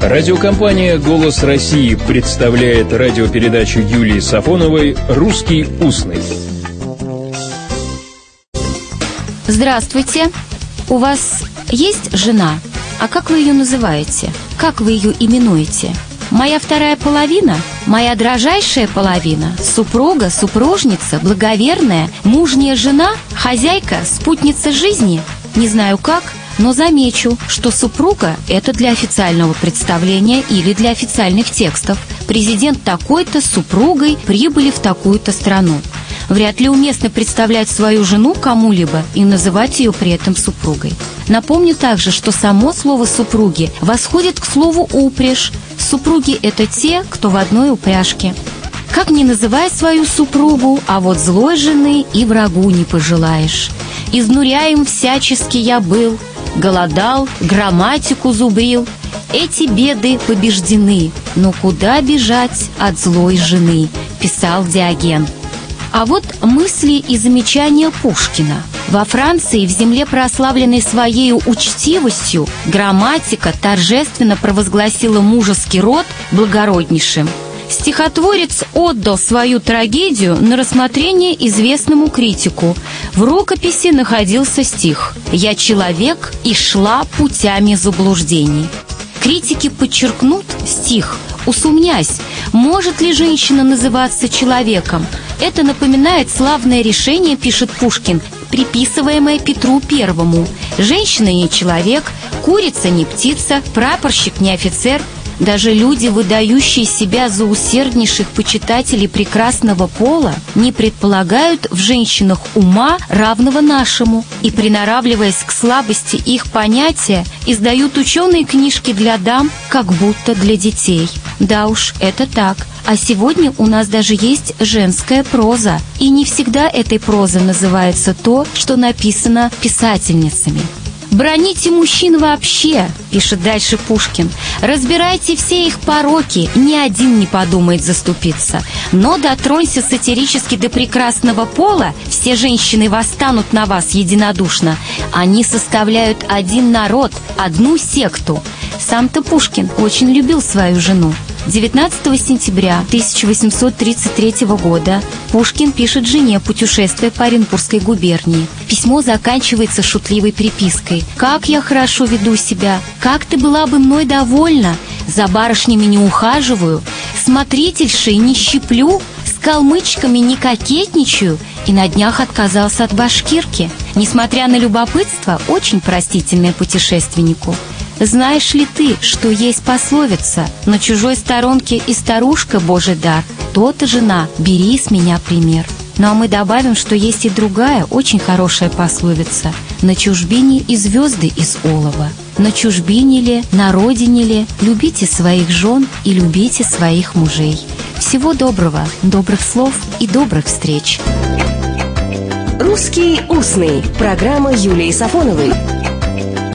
Радиокомпания «Голос России» представляет радиопередачу Юлии Сафоновой «Русский устный». Здравствуйте. У вас есть жена? А как вы ее называете? Как вы ее именуете? Моя вторая половина, моя дрожайшая половина, супруга, супружница, благоверная, мужняя жена, хозяйка, спутница жизни. Не знаю как, но замечу, что супруга – это для официального представления или для официальных текстов. Президент такой-то с супругой прибыли в такую-то страну. Вряд ли уместно представлять свою жену кому-либо и называть ее при этом супругой. Напомню также, что само слово «супруги» восходит к слову «упряжь». Супруги – это те, кто в одной упряжке. Как не называй свою супругу, а вот злой жены и врагу не пожелаешь. Изнуряем всячески я был, голодал, грамматику зубрил. Эти беды побеждены, но куда бежать от злой жены, писал Диоген. А вот мысли и замечания Пушкина. Во Франции, в земле прославленной своей учтивостью, грамматика торжественно провозгласила мужеский род благороднейшим – Стихотворец отдал свою трагедию на рассмотрение известному критику. В рукописи находился стих «Я человек и шла путями заблуждений». Критики подчеркнут стих, усомнясь, может ли женщина называться человеком. Это напоминает славное решение, пишет Пушкин, приписываемое Петру Первому. Женщина не человек, курица не птица, прапорщик не офицер – даже люди, выдающие себя за усерднейших почитателей прекрасного пола, не предполагают в женщинах ума, равного нашему, и, приноравливаясь к слабости их понятия, издают ученые книжки для дам, как будто для детей. Да уж, это так. А сегодня у нас даже есть женская проза. И не всегда этой прозой называется то, что написано писательницами. «Броните мужчин вообще», — пишет дальше Пушкин. «Разбирайте все их пороки, ни один не подумает заступиться. Но дотронься сатирически до прекрасного пола, все женщины восстанут на вас единодушно. Они составляют один народ, одну секту». Сам-то Пушкин очень любил свою жену. 19 сентября 1833 года Пушкин пишет жене путешествие по Оренбургской губернии. Письмо заканчивается шутливой припиской. «Как я хорошо веду себя! Как ты была бы мной довольна! За барышнями не ухаживаю, смотрительшей не щиплю, с калмычками не кокетничаю и на днях отказался от башкирки. Несмотря на любопытство, очень простительное путешественнику. Знаешь ли ты, что есть пословица «На чужой сторонке и старушка Божий дар, то-то жена, бери с меня пример». Ну а мы добавим, что есть и другая, очень хорошая пословица «На чужбине и звезды из олова». На чужбине ли, на родине ли, любите своих жен и любите своих мужей. Всего доброго, добрых слов и добрых встреч. «Русский устный» – программа Юлии Сафоновой –